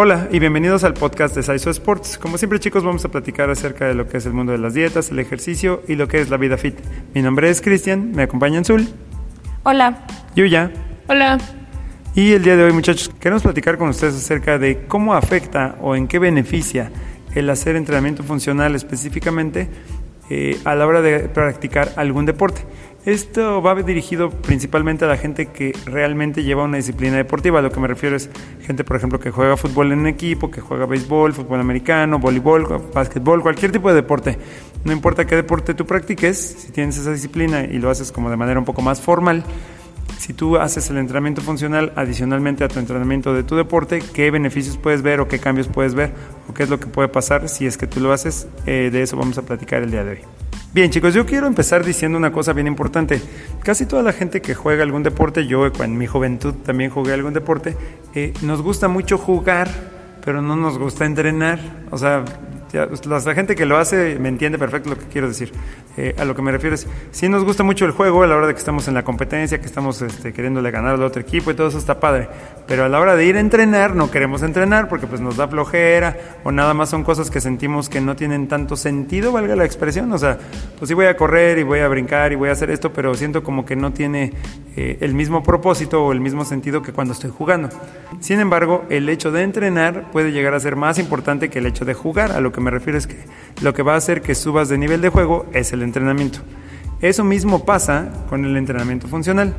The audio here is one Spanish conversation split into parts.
Hola y bienvenidos al podcast de Saiso Sports. Como siempre chicos vamos a platicar acerca de lo que es el mundo de las dietas, el ejercicio y lo que es la vida fit. Mi nombre es Cristian, me acompaña Zul. Hola. Yuya. Hola. Y el día de hoy muchachos queremos platicar con ustedes acerca de cómo afecta o en qué beneficia el hacer entrenamiento funcional específicamente eh, a la hora de practicar algún deporte. Esto va dirigido principalmente a la gente que realmente lleva una disciplina deportiva. A lo que me refiero es gente, por ejemplo, que juega fútbol en equipo, que juega béisbol, fútbol americano, voleibol, básquetbol, cualquier tipo de deporte. No importa qué deporte tú practiques, si tienes esa disciplina y lo haces como de manera un poco más formal, si tú haces el entrenamiento funcional adicionalmente a tu entrenamiento de tu deporte, qué beneficios puedes ver o qué cambios puedes ver o qué es lo que puede pasar si es que tú lo haces. Eh, de eso vamos a platicar el día de hoy. Bien chicos, yo quiero empezar diciendo una cosa bien importante. Casi toda la gente que juega algún deporte, yo en mi juventud también jugué algún deporte, eh, nos gusta mucho jugar, pero no nos gusta entrenar. O sea, la, gente que lo hace me entiende perfecto lo que quiero decir. Eh, a lo que me refiero es, sí nos gusta mucho el juego a la hora de que estamos en la competencia, que estamos este, queriéndole ganar al otro equipo y todo eso está padre. Pero a la hora de ir a entrenar, no queremos entrenar porque pues nos da flojera o nada más son cosas que sentimos que no tienen tanto sentido, valga la expresión. O sea, pues sí voy a correr y voy a brincar y voy a hacer esto, pero siento como que no tiene eh, el mismo propósito o el mismo sentido que cuando estoy jugando. Sin embargo, el hecho de entrenar puede llegar a ser más importante que el hecho de jugar. A lo que me refiero es que lo que va a hacer que subas de nivel de juego es el entrenamiento. Eso mismo pasa con el entrenamiento funcional.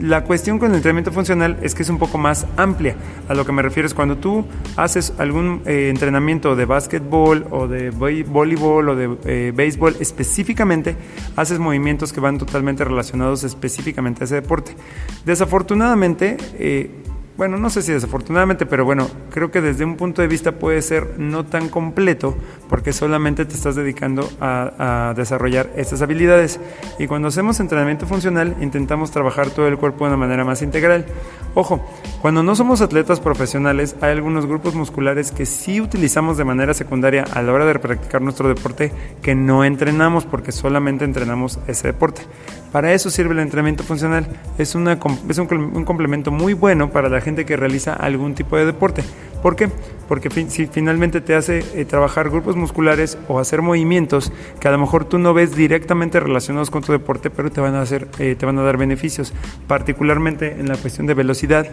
la cuestión con el entrenamiento funcional es que es un poco más amplia. A lo que me refiero es cuando tú haces algún eh, entrenamiento de básquetbol o de voleibol o de eh, béisbol específicamente, haces movimientos que van totalmente relacionados específicamente a ese deporte. Desafortunadamente, eh, bueno, no sé si desafortunadamente, pero bueno, creo que desde un punto de vista puede ser no tan completo porque solamente te estás dedicando a, desarrollar estas habilidades. Y cuando hacemos entrenamiento funcional intentamos trabajar todo el cuerpo de una manera más integral. Ojo, cuando no somos atletas profesionales hay algunos grupos musculares que sí utilizamos de manera secundaria a la hora de practicar nuestro deporte que no entrenamos porque solamente entrenamos ese deporte. Para eso sirve el entrenamiento funcional. Es, es un, complemento muy bueno para la gente que realiza algún tipo de deporte. ¿Por qué? Porque si finalmente te hace eh, trabajar grupos musculares o hacer movimientos que a lo mejor tú no ves directamente relacionados con tu deporte, pero te van a, hacer, eh, te van a dar beneficios, particularmente en la cuestión de velocidad.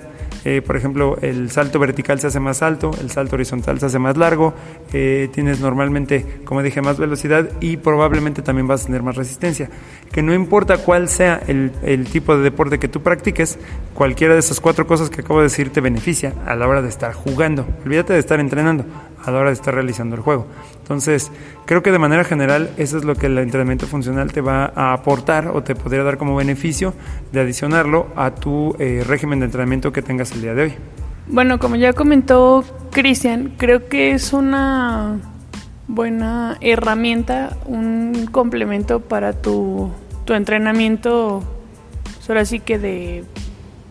Eh, por ejemplo, el salto vertical se hace más alto, el salto horizontal se hace más largo, tienes normalmente, como dije, más velocidad y probablemente también vas a tener más resistencia. Que no importa cuál sea el, el tipo de deporte que tú practiques, cualquiera de esas cuatro cosas que acabo de decir te beneficia a la hora de estar jugando olvídate de estar entrenando a la hora de estar realizando el juego. Entonces, creo que de manera general eso es lo que el entrenamiento funcional te va a aportar o te podría dar como beneficio de adicionarlo a tu eh, régimen de entrenamiento que tengas el día de hoy. Bueno, como ya comentó Cristian, creo que es una buena herramienta, un complemento para tu, tu entrenamiento, ahora sí que de,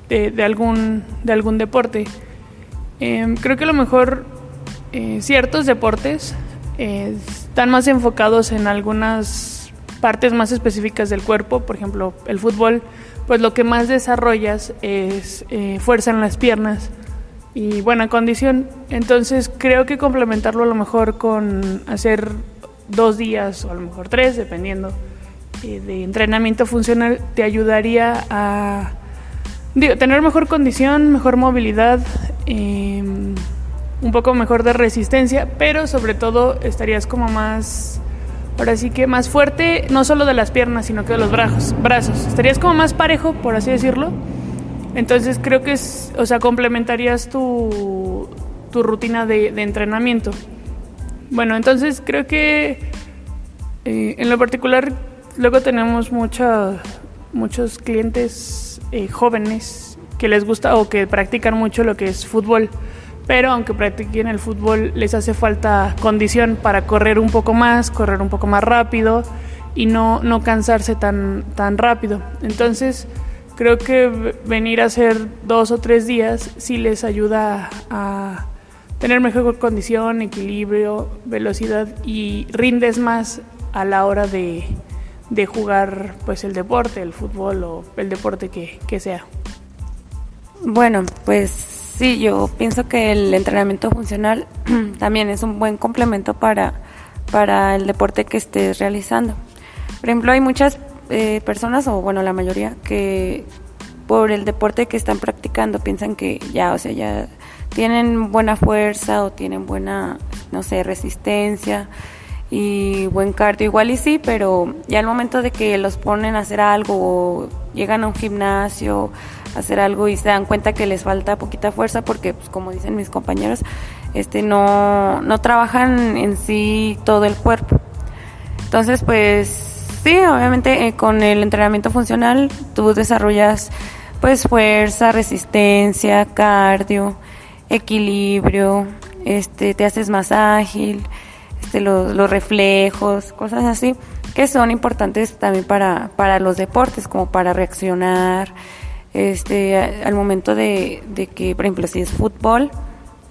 de, algún, de algún deporte. Em, creo que a lo mejor eh, ciertos deportes eh, están más enfocados en algunas partes más específicas del cuerpo, por ejemplo, el fútbol, pues lo que más desarrollas es eh, fuerza en las piernas y buena condición. Entonces creo que complementarlo a lo mejor con hacer dos días o a lo mejor tres, dependiendo de entrenamiento funcional, te ayudaría a tener mejor condición, mejor movilidad, Em, un poco mejor de resistencia, pero sobre todo estarías como más, ahora sí que más fuerte, no solo de las piernas, sino que de los brazos. brazos. Estarías como más parejo, por así decirlo. Entonces creo que es, o sea, complementarías tu, tu rutina de, entrenamiento. Bueno, entonces creo que eh, en lo particular luego tenemos mucha, muchos clientes eh, jóvenes que les gusta o que practican mucho lo que es fútbol. Pero aunque practiquen el fútbol, les hace falta condición para correr un poco más, correr un poco más rápido y no, no cansarse tan, tan rápido. Entonces, creo que venir a hacer dos o tres días sí les ayuda a tener mejor condición, equilibrio, velocidad y rindes más a la hora de, de jugar pues el deporte, el fútbol o el deporte que, que sea. Bueno, pues Sí, yo pienso que el entrenamiento funcional también es un buen complemento para, para el deporte que estés realizando. Por ejemplo, hay muchas eh, personas, o bueno, la mayoría, que por el deporte que están practicando piensan que ya, o sea, ya tienen buena fuerza o tienen buena, no sé, resistencia y buen cardio, igual y sí, pero ya al momento de que los ponen a hacer algo o llegan a un gimnasio hacer algo y se dan cuenta que les falta poquita fuerza porque pues como dicen mis compañeros, este no no trabajan en sí todo el cuerpo. Entonces, pues sí, obviamente eh, con el entrenamiento funcional tú desarrollas pues fuerza, resistencia, cardio, equilibrio, este te haces más ágil este, los, los, reflejos, cosas así, que son importantes también para, para los deportes, como para reaccionar este, al momento de, de, que, por ejemplo, si es fútbol,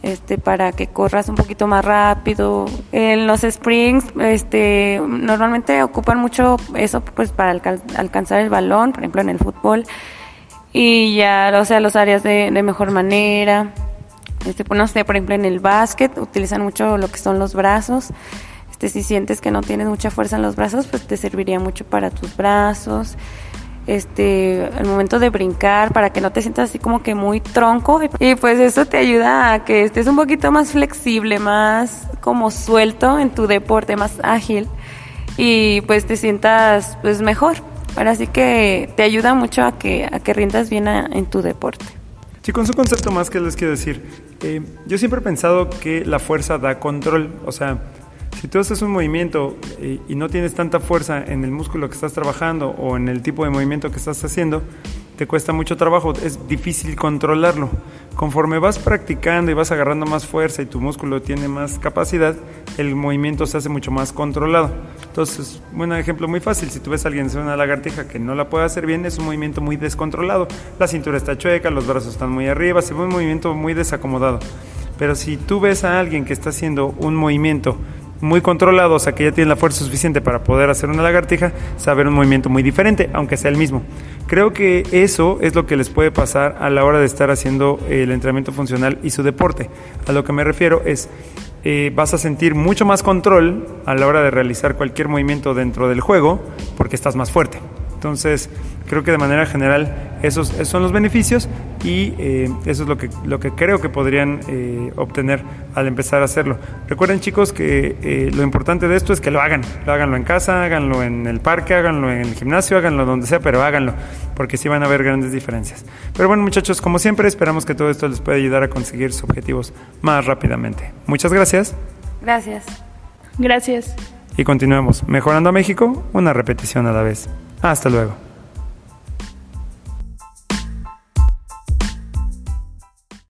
este, para que corras un poquito más rápido. En los springs, este, normalmente ocupan mucho eso pues para alcanzar el balón, por ejemplo, en el fútbol, y ya, o sea, los áreas de, de mejor manera. Este, pues, no sé, por ejemplo, en el básquet utilizan mucho lo que son los brazos. Este, si sientes que no tienes mucha fuerza en los brazos, pues te serviría mucho para tus brazos. Este, al momento de brincar, para que no te sientas así como que muy tronco. Y pues eso te ayuda a que estés un poquito más flexible, más como suelto en tu deporte, más ágil. Y pues te sientas pues mejor. Ahora sí que te ayuda mucho a que, a que rindas bien en tu deporte. Con su concepto más que les quiero decir. Eh, yo siempre he pensado que la fuerza da control. O sea, si tú haces un movimiento eh, y no tienes tanta fuerza en el músculo que estás trabajando o en el tipo de movimiento que estás haciendo, te cuesta mucho trabajo, es difícil controlarlo. Conforme vas practicando y vas agarrando más fuerza y tu músculo tiene más capacidad, el movimiento se hace mucho más controlado. Entonces, un ejemplo muy fácil, si tú ves a alguien hacer una lagartija que no la puede hacer bien, es un movimiento muy descontrolado. La cintura está chueca, los brazos están muy arriba, se ve un movimiento muy desacomodado. Pero si tú ves a alguien que está haciendo un movimiento muy controlado, o sea que ya tiene la fuerza suficiente para poder hacer una lagartija, saber un movimiento muy diferente, aunque sea el mismo. Creo que eso es lo que les puede pasar a la hora de estar haciendo el entrenamiento funcional y su deporte. A lo que me refiero es, eh, vas a sentir mucho más control a la hora de realizar cualquier movimiento dentro del juego porque estás más fuerte. Entonces, creo que de manera general esos, son los beneficios y eh, eso es lo que, lo que creo que podrían eh, obtener al empezar a hacerlo. Recuerden chicos que eh, lo importante de esto es que lo hagan, lo háganlo en casa, háganlo en el parque, háganlo en el gimnasio, háganlo donde sea, pero háganlo, porque sí van a haber grandes diferencias. Pero bueno muchachos, como siempre esperamos que todo esto les pueda ayudar a conseguir sus objetivos más rápidamente. Muchas gracias. Gracias. Gracias. Y continuemos mejorando a México una repetición a la vez. Hasta luego.